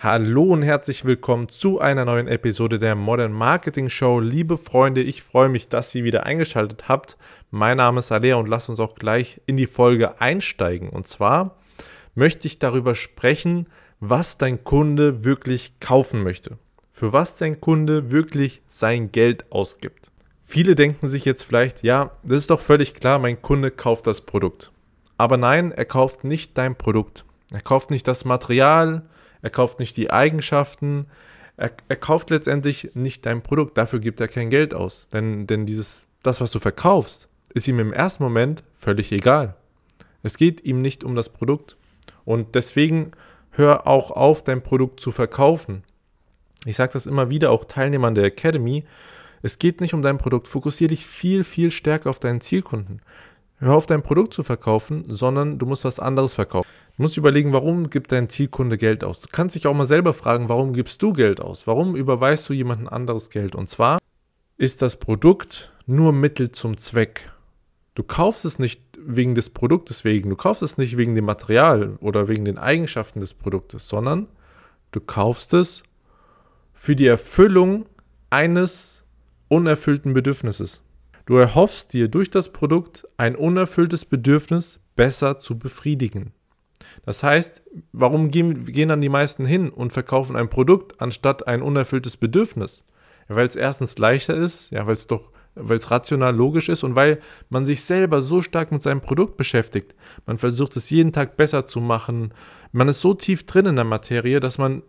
Hallo und herzlich willkommen zu einer neuen Episode der Modern Marketing Show. Liebe Freunde, ich freue mich, dass ihr wieder eingeschaltet habt. Mein Name ist Alea und lasst uns auch gleich in die Folge einsteigen. Und zwar möchte ich darüber sprechen, was dein Kunde wirklich kaufen möchte. Für was dein Kunde wirklich sein Geld ausgibt. Viele denken sich jetzt vielleicht, ja, das ist doch völlig klar, mein Kunde kauft das Produkt. Aber nein, er kauft nicht dein Produkt. Er kauft nicht das Material, er kauft nicht die Eigenschaften, er, er kauft letztendlich nicht dein Produkt, dafür gibt er kein Geld aus. Denn, denn dieses, das, was du verkaufst, ist ihm im ersten Moment völlig egal. Es geht ihm nicht um das Produkt. Und deswegen hör auch auf, dein Produkt zu verkaufen. Ich sage das immer wieder auch Teilnehmern der Academy. Es geht nicht um dein Produkt. Fokussiere dich viel, viel stärker auf deinen Zielkunden. Hör auf, dein Produkt zu verkaufen, sondern du musst was anderes verkaufen. Du musst überlegen, warum gibt dein Zielkunde Geld aus. Du kannst dich auch mal selber fragen, warum gibst du Geld aus? Warum überweist du jemandem anderes Geld? Und zwar ist das Produkt nur Mittel zum Zweck. Du kaufst es nicht wegen des Produktes wegen, du kaufst es nicht wegen dem Material oder wegen den Eigenschaften des Produktes, sondern du kaufst es für die Erfüllung eines unerfüllten Bedürfnisses. Du erhoffst dir durch das Produkt ein unerfülltes Bedürfnis besser zu befriedigen. Das heißt, warum gehen, gehen dann die meisten hin und verkaufen ein Produkt anstatt ein unerfülltes Bedürfnis? Ja, weil es erstens leichter ist, ja, weil es doch, weil es rational logisch ist und weil man sich selber so stark mit seinem Produkt beschäftigt. Man versucht es jeden Tag besser zu machen. Man ist so tief drin in der Materie, dass man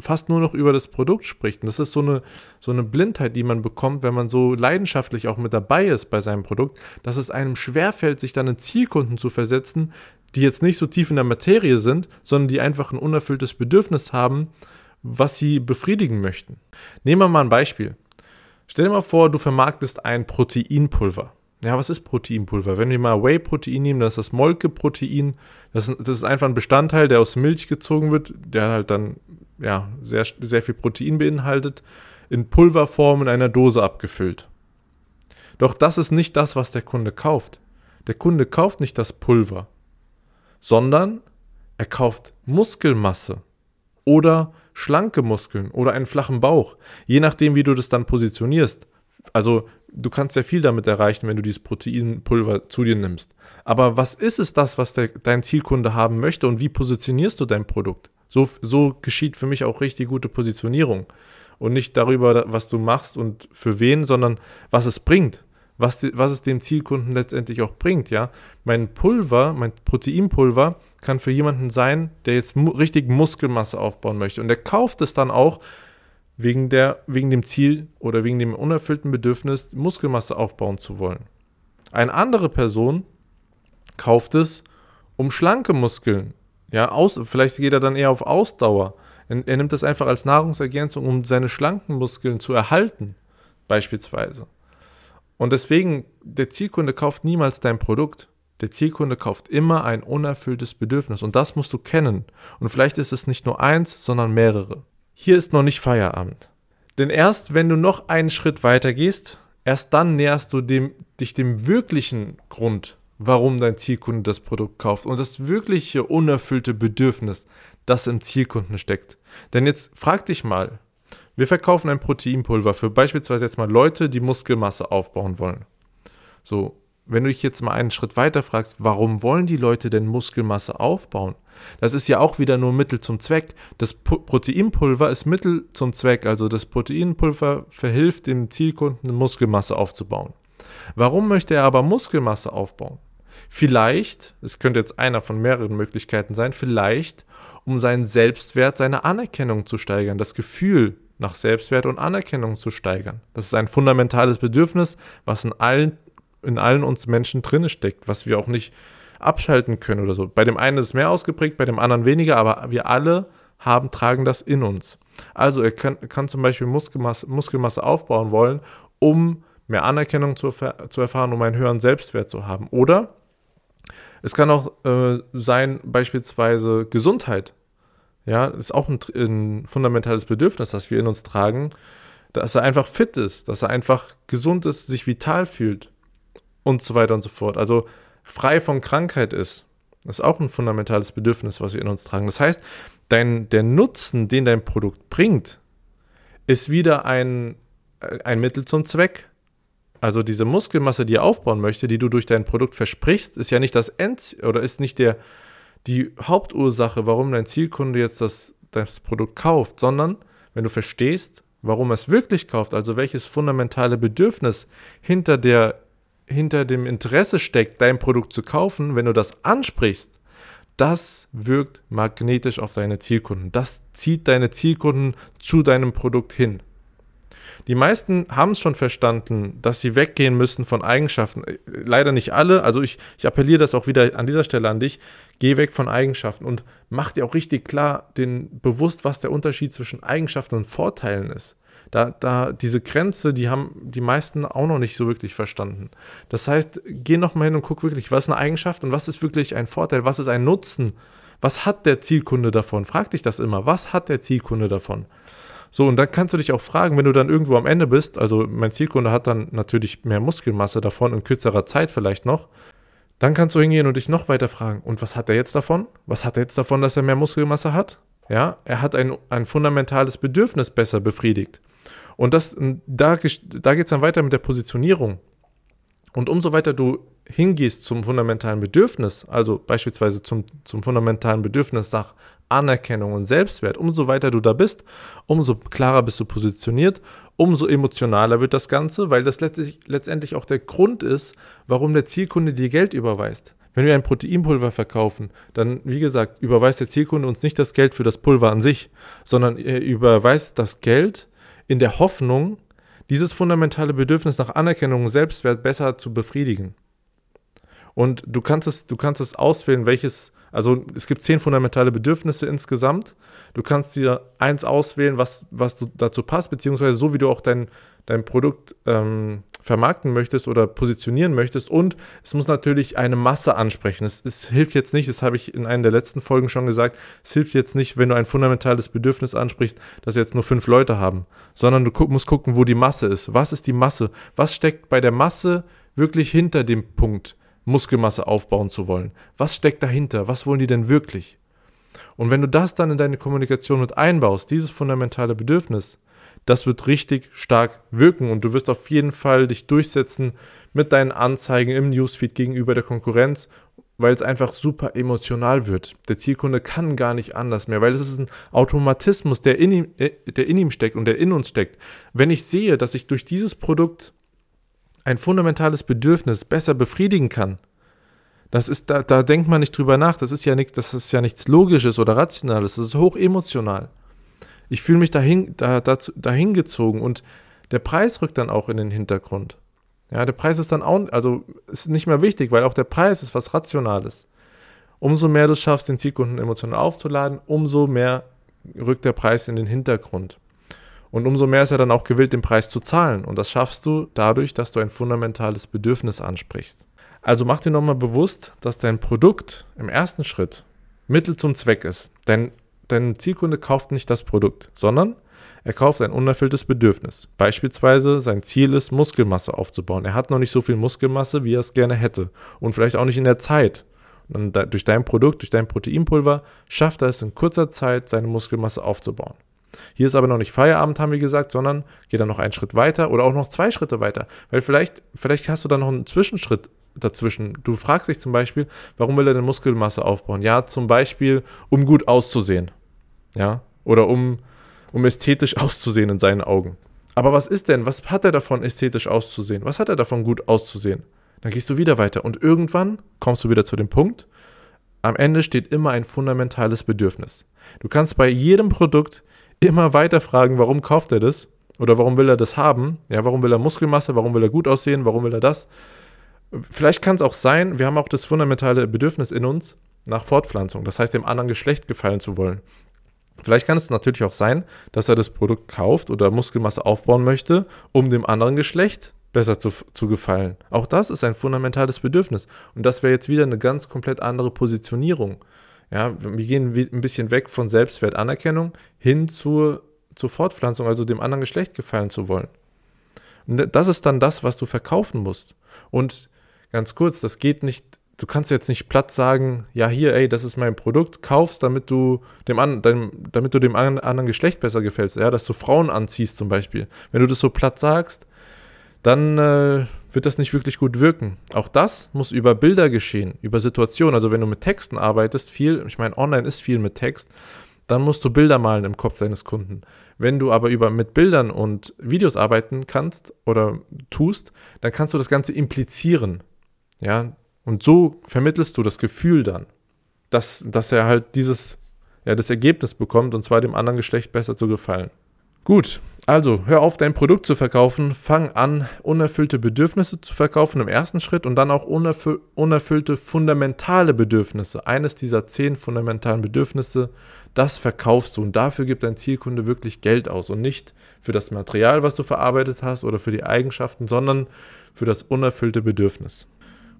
fast nur noch über das Produkt spricht. Und das ist so eine, so eine Blindheit, die man bekommt, wenn man so leidenschaftlich auch mit dabei ist bei seinem Produkt, dass es einem schwerfällt, sich dann in Zielkunden zu versetzen, die jetzt nicht so tief in der Materie sind, sondern die einfach ein unerfülltes Bedürfnis haben, was sie befriedigen möchten. Nehmen wir mal ein Beispiel. Stell dir mal vor, du vermarktest ein Proteinpulver. Ja, was ist Proteinpulver? Wenn wir mal Whey-Protein nehmen, das ist das Molkeprotein. Das, das ist einfach ein Bestandteil, der aus Milch gezogen wird, der halt dann ja, sehr, sehr viel Protein beinhaltet, in Pulverform in einer Dose abgefüllt. Doch das ist nicht das, was der Kunde kauft. Der Kunde kauft nicht das Pulver sondern er kauft Muskelmasse oder schlanke Muskeln oder einen flachen Bauch, je nachdem, wie du das dann positionierst. Also du kannst ja viel damit erreichen, wenn du dieses Proteinpulver zu dir nimmst. Aber was ist es das, was der, dein Zielkunde haben möchte und wie positionierst du dein Produkt? So, so geschieht für mich auch richtig gute Positionierung. Und nicht darüber, was du machst und für wen, sondern was es bringt was, die, was es dem Zielkunden letztendlich auch bringt, ja. Mein Pulver, mein Proteinpulver kann für jemanden sein, der jetzt mu richtig Muskelmasse aufbauen möchte. Und der kauft es dann auch wegen, der, wegen dem Ziel oder wegen dem unerfüllten Bedürfnis, Muskelmasse aufbauen zu wollen. Eine andere Person kauft es, um schlanke Muskeln, ja, aus, vielleicht geht er dann eher auf Ausdauer. Er, er nimmt das einfach als Nahrungsergänzung, um seine schlanken Muskeln zu erhalten, beispielsweise. Und deswegen, der Zielkunde kauft niemals dein Produkt. Der Zielkunde kauft immer ein unerfülltes Bedürfnis und das musst du kennen. Und vielleicht ist es nicht nur eins, sondern mehrere. Hier ist noch nicht Feierabend. Denn erst wenn du noch einen Schritt weiter gehst, erst dann näherst du dem, dich dem wirklichen Grund, warum dein Zielkunde das Produkt kauft und das wirkliche unerfüllte Bedürfnis, das im Zielkunden steckt. Denn jetzt frag dich mal, wir verkaufen ein Proteinpulver für beispielsweise jetzt mal Leute, die Muskelmasse aufbauen wollen. So, wenn du dich jetzt mal einen Schritt weiter fragst, warum wollen die Leute denn Muskelmasse aufbauen? Das ist ja auch wieder nur Mittel zum Zweck. Das Proteinpulver ist Mittel zum Zweck, also das Proteinpulver verhilft dem Zielkunden Muskelmasse aufzubauen. Warum möchte er aber Muskelmasse aufbauen? Vielleicht, es könnte jetzt einer von mehreren Möglichkeiten sein, vielleicht um seinen Selbstwert, seine Anerkennung zu steigern, das Gefühl, nach Selbstwert und Anerkennung zu steigern. Das ist ein fundamentales Bedürfnis, was in allen, in allen uns Menschen drinne steckt, was wir auch nicht abschalten können oder so. Bei dem einen ist es mehr ausgeprägt, bei dem anderen weniger, aber wir alle haben, tragen das in uns. Also er kann, kann zum Beispiel Muskelmasse, Muskelmasse aufbauen wollen, um mehr Anerkennung zu, zu erfahren, um einen höheren Selbstwert zu haben. Oder es kann auch äh, sein, beispielsweise Gesundheit. Ja, ist auch ein, ein, fundamentales Bedürfnis, das wir in uns tragen, dass er einfach fit ist, dass er einfach gesund ist, sich vital fühlt und so weiter und so fort. Also frei von Krankheit ist. Ist auch ein fundamentales Bedürfnis, was wir in uns tragen. Das heißt, dein, der Nutzen, den dein Produkt bringt, ist wieder ein, ein Mittel zum Zweck. Also diese Muskelmasse, die ihr aufbauen möchte, die du durch dein Produkt versprichst, ist ja nicht das End oder ist nicht der, die Hauptursache, warum dein Zielkunde jetzt das, das Produkt kauft, sondern wenn du verstehst, warum er es wirklich kauft, also welches fundamentale Bedürfnis hinter, der, hinter dem Interesse steckt, dein Produkt zu kaufen, wenn du das ansprichst, das wirkt magnetisch auf deine Zielkunden. Das zieht deine Zielkunden zu deinem Produkt hin. Die meisten haben es schon verstanden, dass sie weggehen müssen von Eigenschaften. Leider nicht alle. Also ich, ich appelliere das auch wieder an dieser Stelle an dich. Geh weg von Eigenschaften und mach dir auch richtig klar den bewusst, was der Unterschied zwischen Eigenschaften und Vorteilen ist. Da, da, diese Grenze, die haben die meisten auch noch nicht so wirklich verstanden. Das heißt, geh nochmal hin und guck wirklich, was ist eine Eigenschaft und was ist wirklich ein Vorteil, was ist ein Nutzen, was hat der Zielkunde davon? Frag dich das immer, was hat der Zielkunde davon? So, und dann kannst du dich auch fragen, wenn du dann irgendwo am Ende bist, also mein Zielkunde hat dann natürlich mehr Muskelmasse davon in kürzerer Zeit vielleicht noch, dann kannst du hingehen und dich noch weiter fragen, und was hat er jetzt davon? Was hat er jetzt davon, dass er mehr Muskelmasse hat? Ja, er hat ein, ein fundamentales Bedürfnis besser befriedigt. Und das, da, da geht es dann weiter mit der Positionierung. Und umso weiter du hingehst zum fundamentalen Bedürfnis, also beispielsweise zum, zum fundamentalen Bedürfnis nach Anerkennung und Selbstwert, umso weiter du da bist, umso klarer bist du positioniert, umso emotionaler wird das Ganze, weil das letztendlich auch der Grund ist, warum der Zielkunde dir Geld überweist. Wenn wir ein Proteinpulver verkaufen, dann, wie gesagt, überweist der Zielkunde uns nicht das Geld für das Pulver an sich, sondern er überweist das Geld in der Hoffnung, dieses fundamentale Bedürfnis nach Anerkennung und Selbstwert besser zu befriedigen. Und du kannst es, du kannst es auswählen, welches, also es gibt zehn fundamentale Bedürfnisse insgesamt. Du kannst dir eins auswählen, was, was du dazu passt, beziehungsweise so wie du auch dein, dein Produkt ähm, vermarkten möchtest oder positionieren möchtest. Und es muss natürlich eine Masse ansprechen. Es, es hilft jetzt nicht, das habe ich in einer der letzten Folgen schon gesagt, es hilft jetzt nicht, wenn du ein fundamentales Bedürfnis ansprichst, das jetzt nur fünf Leute haben, sondern du gu musst gucken, wo die Masse ist. Was ist die Masse? Was steckt bei der Masse wirklich hinter dem Punkt, Muskelmasse aufbauen zu wollen? Was steckt dahinter? Was wollen die denn wirklich? Und wenn du das dann in deine Kommunikation mit einbaust, dieses fundamentale Bedürfnis, das wird richtig stark wirken und du wirst auf jeden Fall dich durchsetzen mit deinen Anzeigen im Newsfeed gegenüber der Konkurrenz, weil es einfach super emotional wird. Der Zielkunde kann gar nicht anders mehr, weil es ist ein Automatismus, der in ihm, äh, der in ihm steckt und der in uns steckt. Wenn ich sehe, dass ich durch dieses Produkt ein fundamentales Bedürfnis besser befriedigen kann, das ist, da, da denkt man nicht drüber nach. Das ist ja nicht, das ist ja nichts Logisches oder Rationales. Das ist hoch emotional. Ich fühle mich dahin, da, dazu, dahin gezogen und der Preis rückt dann auch in den Hintergrund. Ja, der Preis ist dann auch, also ist nicht mehr wichtig, weil auch der Preis ist was Rationales. Umso mehr du schaffst, den Zielkunden emotional aufzuladen, umso mehr rückt der Preis in den Hintergrund. Und umso mehr ist er dann auch gewillt, den Preis zu zahlen. Und das schaffst du dadurch, dass du ein fundamentales Bedürfnis ansprichst. Also mach dir nochmal bewusst, dass dein Produkt im ersten Schritt Mittel zum Zweck ist. Dein dein Zielkunde kauft nicht das Produkt, sondern er kauft ein unerfülltes Bedürfnis. Beispielsweise sein Ziel ist, Muskelmasse aufzubauen. Er hat noch nicht so viel Muskelmasse, wie er es gerne hätte. Und vielleicht auch nicht in der Zeit. Und durch dein Produkt, durch dein Proteinpulver, schafft er es in kurzer Zeit, seine Muskelmasse aufzubauen. Hier ist aber noch nicht Feierabend, haben wir gesagt, sondern geht dann noch einen Schritt weiter oder auch noch zwei Schritte weiter. Weil vielleicht, vielleicht hast du dann noch einen Zwischenschritt dazwischen. Du fragst dich zum Beispiel, warum will er denn Muskelmasse aufbauen? Ja, zum Beispiel, um gut auszusehen ja, oder um, um ästhetisch auszusehen in seinen Augen. Aber was ist denn, was hat er davon, ästhetisch auszusehen? Was hat er davon, gut auszusehen? Dann gehst du wieder weiter und irgendwann kommst du wieder zu dem Punkt, am Ende steht immer ein fundamentales Bedürfnis. Du kannst bei jedem Produkt immer weiter fragen, warum kauft er das? Oder warum will er das haben? Ja, warum will er Muskelmasse? Warum will er gut aussehen? Warum will er das? Vielleicht kann es auch sein, wir haben auch das fundamentale Bedürfnis in uns nach Fortpflanzung, das heißt dem anderen Geschlecht gefallen zu wollen. Vielleicht kann es natürlich auch sein, dass er das Produkt kauft oder Muskelmasse aufbauen möchte, um dem anderen Geschlecht besser zu, zu gefallen. Auch das ist ein fundamentales Bedürfnis. Und das wäre jetzt wieder eine ganz komplett andere Positionierung. Ja, wir gehen ein bisschen weg von Selbstwertanerkennung hin zur, zur Fortpflanzung, also dem anderen Geschlecht gefallen zu wollen. Und das ist dann das, was du verkaufen musst. Und ganz kurz, das geht nicht du kannst jetzt nicht platt sagen, ja hier, ey, das ist mein Produkt, kaufst, damit du dem, an, deinem, damit du dem anderen Geschlecht besser gefällst, ja, dass du Frauen anziehst zum Beispiel. Wenn du das so platt sagst, dann äh, wird das nicht wirklich gut wirken. Auch das muss über Bilder geschehen, über Situationen. Also wenn du mit Texten arbeitest, viel, ich meine, online ist viel mit Text, dann musst du Bilder malen im Kopf deines Kunden. Wenn du aber über mit Bildern und Videos arbeiten kannst oder tust, dann kannst du das Ganze implizieren. Ja, und so vermittelst du das Gefühl dann, dass, dass er halt dieses, ja, das Ergebnis bekommt und zwar dem anderen Geschlecht besser zu gefallen. Gut, also hör auf, dein Produkt zu verkaufen, fang an, unerfüllte Bedürfnisse zu verkaufen im ersten Schritt und dann auch unerfü unerfüllte fundamentale Bedürfnisse. Eines dieser zehn fundamentalen Bedürfnisse, das verkaufst du und dafür gibt dein Zielkunde wirklich Geld aus und nicht für das Material, was du verarbeitet hast oder für die Eigenschaften, sondern für das unerfüllte Bedürfnis.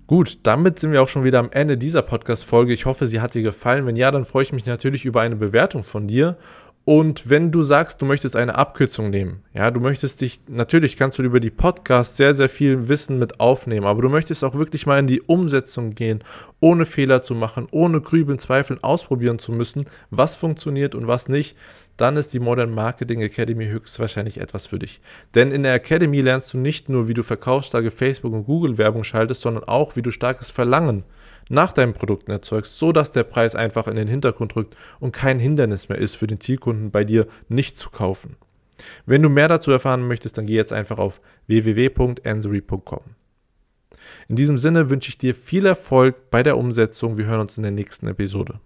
Gut, damit sind wir auch schon wieder am Ende dieser Podcast-Folge. Ich hoffe, sie hat dir gefallen. Wenn ja, dann freue ich mich natürlich über eine Bewertung von dir. Und wenn du sagst, du möchtest eine Abkürzung nehmen, ja, du möchtest dich, natürlich kannst du über die Podcasts sehr, sehr viel Wissen mit aufnehmen, aber du möchtest auch wirklich mal in die Umsetzung gehen, ohne Fehler zu machen, ohne grübeln, zweifeln, ausprobieren zu müssen, was funktioniert und was nicht, dann ist die Modern Marketing Academy höchstwahrscheinlich etwas für dich. Denn in der Academy lernst du nicht nur, wie du verkaufsstarke Facebook- und Google-Werbung schaltest, sondern auch, wie du starkes Verlangen nach deinen Produkten erzeugst, so dass der Preis einfach in den Hintergrund rückt und kein Hindernis mehr ist für den Zielkunden bei dir nicht zu kaufen. Wenn du mehr dazu erfahren möchtest, dann geh jetzt einfach auf www.ansory.com. In diesem Sinne wünsche ich dir viel Erfolg bei der Umsetzung. Wir hören uns in der nächsten Episode.